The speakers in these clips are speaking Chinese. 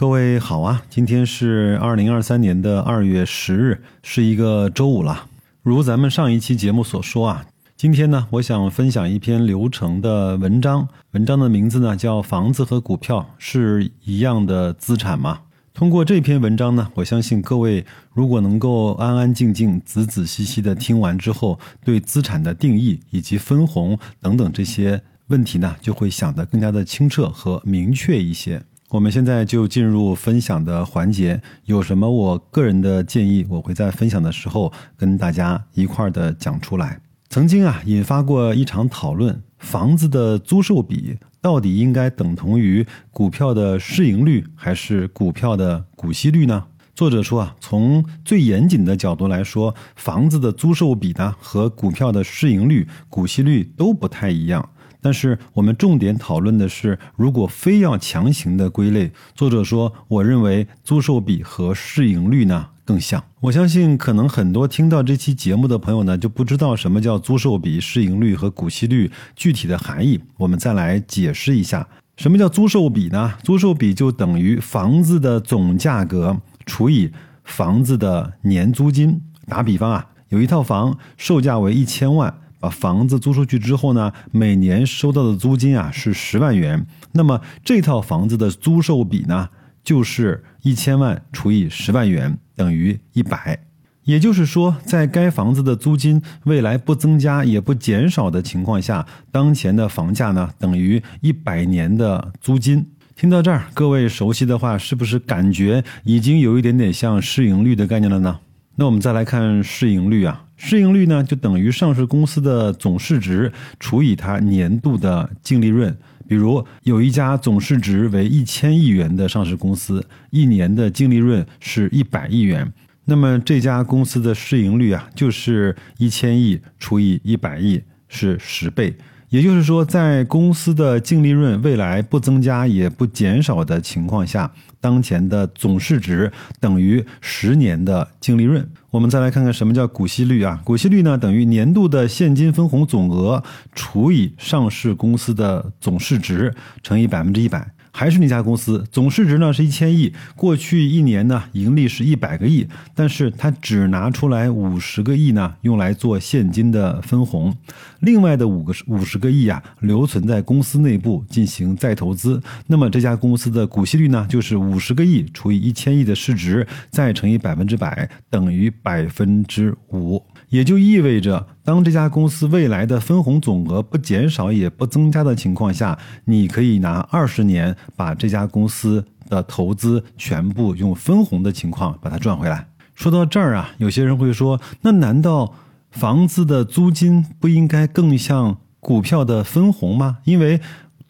各位好啊，今天是二零二三年的二月十日，是一个周五了。如咱们上一期节目所说啊，今天呢，我想分享一篇流程的文章，文章的名字呢叫“房子和股票是一样的资产吗？”通过这篇文章呢，我相信各位如果能够安安静静、仔仔细细的听完之后，对资产的定义以及分红等等这些问题呢，就会想得更加的清澈和明确一些。我们现在就进入分享的环节，有什么我个人的建议，我会在分享的时候跟大家一块儿的讲出来。曾经啊，引发过一场讨论，房子的租售比到底应该等同于股票的市盈率，还是股票的股息率呢？作者说啊，从最严谨的角度来说，房子的租售比呢和股票的市盈率、股息率都不太一样。但是我们重点讨论的是，如果非要强行的归类，作者说，我认为租售比和市盈率呢更像。我相信，可能很多听到这期节目的朋友呢，就不知道什么叫租售比、市盈率和股息率具体的含义。我们再来解释一下，什么叫租售比呢？租售比就等于房子的总价格除以房子的年租金。打比方啊，有一套房售价为一千万。把房子租出去之后呢，每年收到的租金啊是十万元，那么这套房子的租售比呢就是一千万除以十万元等于一百，也就是说，在该房子的租金未来不增加也不减少的情况下，当前的房价呢等于一百年的租金。听到这儿，各位熟悉的话，是不是感觉已经有一点点像市盈率的概念了呢？那我们再来看市盈率啊。市盈率呢，就等于上市公司的总市值除以它年度的净利润。比如有一家总市值为一千亿元的上市公司，一年的净利润是一百亿元，那么这家公司的市盈率啊，就是一千亿除以一百亿，是十倍。也就是说，在公司的净利润未来不增加也不减少的情况下，当前的总市值等于十年的净利润。我们再来看看什么叫股息率啊？股息率呢，等于年度的现金分红总额除以上市公司的总市值乘以百分之一百。还是那家公司总市值呢是一千亿，过去一年呢盈利是一百个亿，但是它只拿出来五十个亿呢用来做现金的分红，另外的五个五十个亿啊留存在公司内部进行再投资。那么这家公司的股息率呢就是五十个亿除以一千亿的市值再乘以百分之百等于百分之五。也就意味着，当这家公司未来的分红总额不减少也不增加的情况下，你可以拿二十年把这家公司的投资全部用分红的情况把它赚回来。说到这儿啊，有些人会说，那难道房子的租金不应该更像股票的分红吗？因为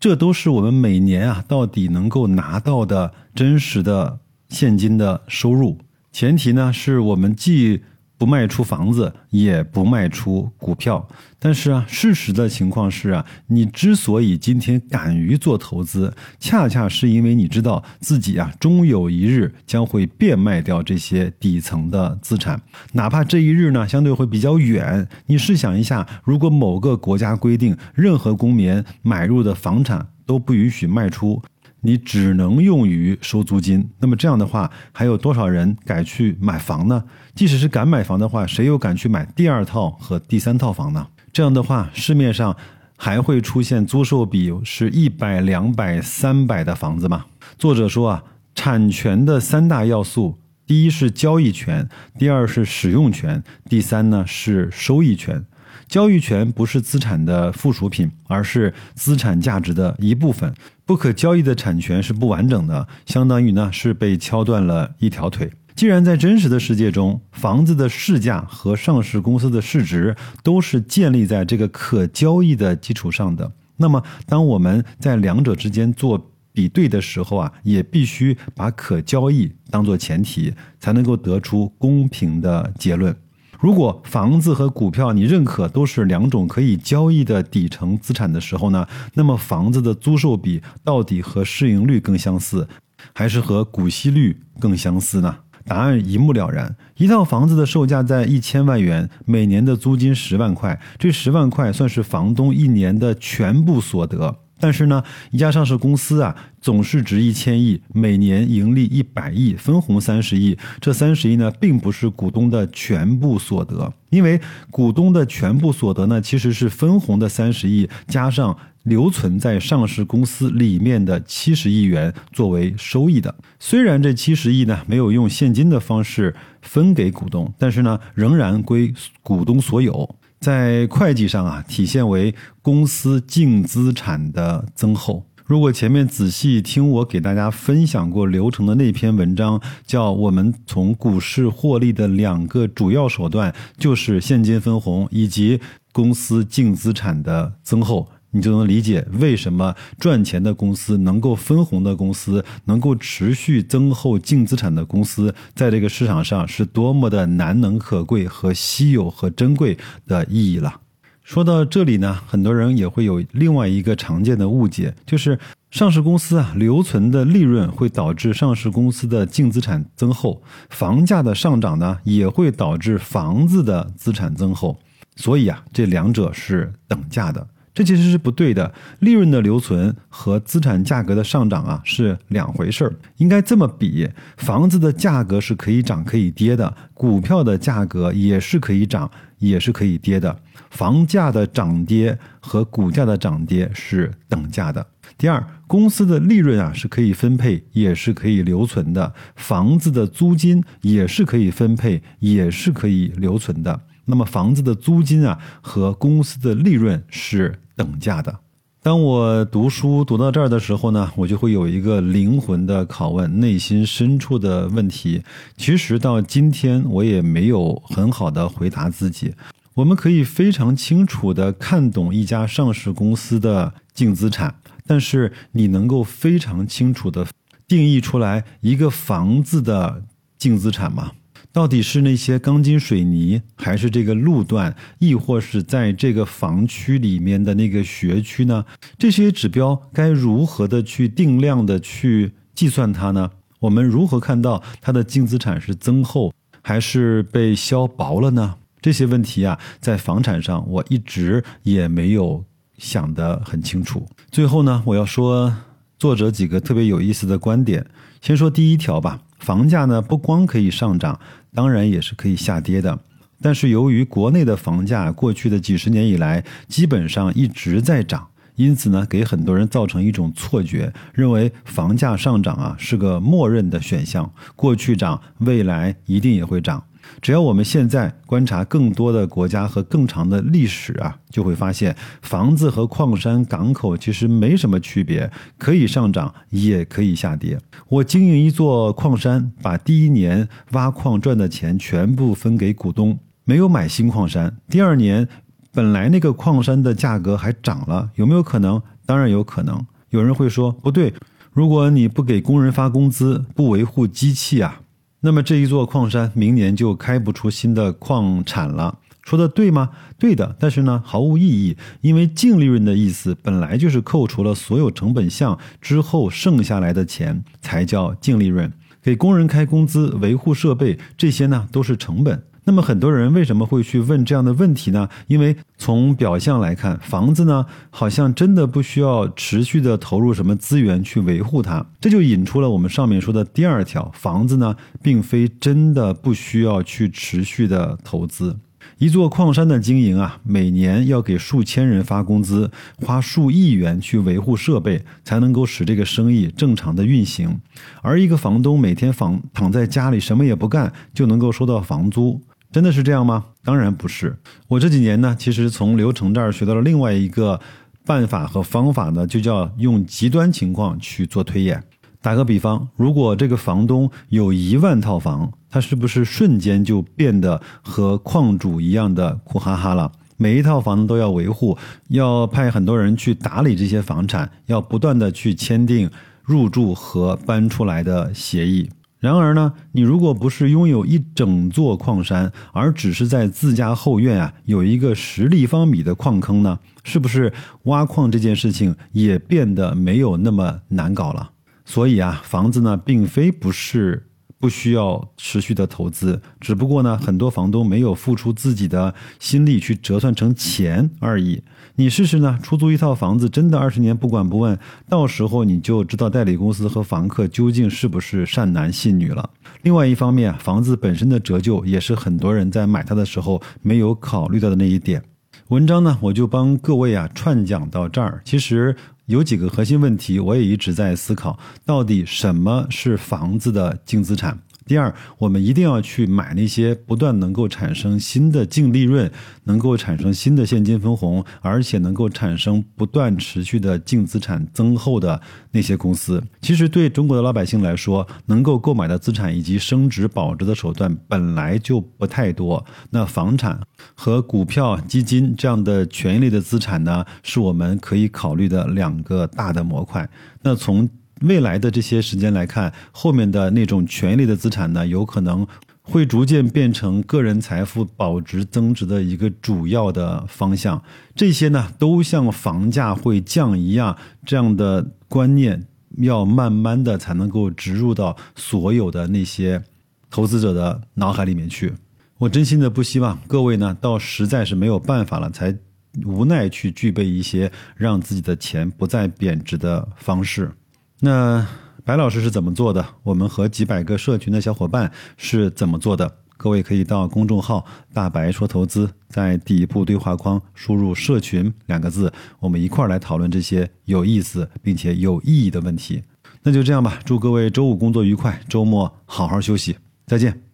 这都是我们每年啊到底能够拿到的真实的现金的收入，前提呢是我们既不卖出房子，也不卖出股票，但是啊，事实的情况是啊，你之所以今天敢于做投资，恰恰是因为你知道自己啊，终有一日将会变卖掉这些底层的资产，哪怕这一日呢，相对会比较远。你试想一下，如果某个国家规定任何公民买入的房产都不允许卖出。你只能用于收租金，那么这样的话，还有多少人敢去买房呢？即使是敢买房的话，谁又敢去买第二套和第三套房呢？这样的话，市面上还会出现租售比是一百、两百、三百的房子吗？作者说啊，产权的三大要素，第一是交易权，第二是使用权，第三呢是收益权。交易权不是资产的附属品，而是资产价值的一部分。不可交易的产权是不完整的，相当于呢是被敲断了一条腿。既然在真实的世界中，房子的市价和上市公司的市值都是建立在这个可交易的基础上的，那么当我们在两者之间做比对的时候啊，也必须把可交易当做前提，才能够得出公平的结论。如果房子和股票你认可都是两种可以交易的底层资产的时候呢，那么房子的租售比到底和市盈率更相似，还是和股息率更相似呢？答案一目了然。一套房子的售价在一千万元，每年的租金十万块，这十万块算是房东一年的全部所得。但是呢，一家上市公司啊，总市值一千亿，每年盈利一百亿，分红三十亿，这三十亿呢，并不是股东的全部所得，因为股东的全部所得呢，其实是分红的三十亿加上留存在上市公司里面的七十亿元作为收益的。虽然这七十亿呢，没有用现金的方式分给股东，但是呢，仍然归股东所有。在会计上啊，体现为公司净资产的增厚。如果前面仔细听我给大家分享过流程的那篇文章，叫我们从股市获利的两个主要手段，就是现金分红以及公司净资产的增厚。你就能理解为什么赚钱的公司、能够分红的公司、能够持续增厚净资产的公司，在这个市场上是多么的难能可贵和稀有和珍贵的意义了。说到这里呢，很多人也会有另外一个常见的误解，就是上市公司啊留存的利润会导致上市公司的净资产增厚，房价的上涨呢也会导致房子的资产增厚，所以啊这两者是等价的。这其实是不对的，利润的留存和资产价格的上涨啊是两回事儿。应该这么比：房子的价格是可以涨可以跌的，股票的价格也是可以涨也是可以跌的。房价的涨跌和股价的涨跌是等价的。第二，公司的利润啊是可以分配也是可以留存的，房子的租金也是可以分配也是可以留存的。那么房子的租金啊和公司的利润是。等价的。当我读书读到这儿的时候呢，我就会有一个灵魂的拷问，内心深处的问题。其实到今天，我也没有很好的回答自己。我们可以非常清楚的看懂一家上市公司的净资产，但是你能够非常清楚的定义出来一个房子的净资产吗？到底是那些钢筋水泥，还是这个路段，亦或是在这个房区里面的那个学区呢？这些指标该如何的去定量的去计算它呢？我们如何看到它的净资产是增厚还是被削薄了呢？这些问题啊，在房产上我一直也没有想得很清楚。最后呢，我要说作者几个特别有意思的观点。先说第一条吧。房价呢，不光可以上涨，当然也是可以下跌的。但是由于国内的房价过去的几十年以来基本上一直在涨，因此呢，给很多人造成一种错觉，认为房价上涨啊是个默认的选项，过去涨，未来一定也会涨。只要我们现在观察更多的国家和更长的历史啊，就会发现房子和矿山、港口其实没什么区别，可以上涨，也可以下跌。我经营一座矿山，把第一年挖矿赚的钱全部分给股东，没有买新矿山。第二年，本来那个矿山的价格还涨了，有没有可能？当然有可能。有人会说不对，如果你不给工人发工资，不维护机器啊。那么这一座矿山明年就开不出新的矿产了，说的对吗？对的，但是呢毫无意义，因为净利润的意思本来就是扣除了所有成本项之后剩下来的钱才叫净利润。给工人开工资、维护设备这些呢都是成本。那么很多人为什么会去问这样的问题呢？因为从表象来看，房子呢好像真的不需要持续的投入什么资源去维护它，这就引出了我们上面说的第二条：房子呢并非真的不需要去持续的投资。一座矿山的经营啊，每年要给数千人发工资，花数亿元去维护设备，才能够使这个生意正常的运行。而一个房东每天房躺在家里什么也不干，就能够收到房租。真的是这样吗？当然不是。我这几年呢，其实从刘成这儿学到了另外一个办法和方法呢，就叫用极端情况去做推演。打个比方，如果这个房东有一万套房，他是不是瞬间就变得和矿主一样的苦哈哈了？每一套房子都要维护，要派很多人去打理这些房产，要不断的去签订入住和搬出来的协议。然而呢，你如果不是拥有一整座矿山，而只是在自家后院啊有一个十立方米的矿坑呢，是不是挖矿这件事情也变得没有那么难搞了？所以啊，房子呢并非不是不需要持续的投资，只不过呢，很多房东没有付出自己的心力去折算成钱而已。你试试呢，出租一套房子，真的二十年不管不问，到时候你就知道代理公司和房客究竟是不是善男信女了。另外一方面，房子本身的折旧也是很多人在买它的时候没有考虑到的那一点。文章呢，我就帮各位啊串讲到这儿。其实有几个核心问题，我也一直在思考，到底什么是房子的净资产？第二，我们一定要去买那些不断能够产生新的净利润，能够产生新的现金分红，而且能够产生不断持续的净资产增厚的那些公司。其实对中国的老百姓来说，能够购买的资产以及升值保值的手段本来就不太多。那房产和股票、基金这样的权益类的资产呢，是我们可以考虑的两个大的模块。那从未来的这些时间来看，后面的那种权益类的资产呢，有可能会逐渐变成个人财富保值增值的一个主要的方向。这些呢，都像房价会降一样，这样的观念要慢慢的才能够植入到所有的那些投资者的脑海里面去。我真心的不希望各位呢，到实在是没有办法了，才无奈去具备一些让自己的钱不再贬值的方式。那白老师是怎么做的？我们和几百个社群的小伙伴是怎么做的？各位可以到公众号“大白说投资”在底部对话框输入“社群”两个字，我们一块儿来讨论这些有意思并且有意义的问题。那就这样吧，祝各位周五工作愉快，周末好好休息，再见。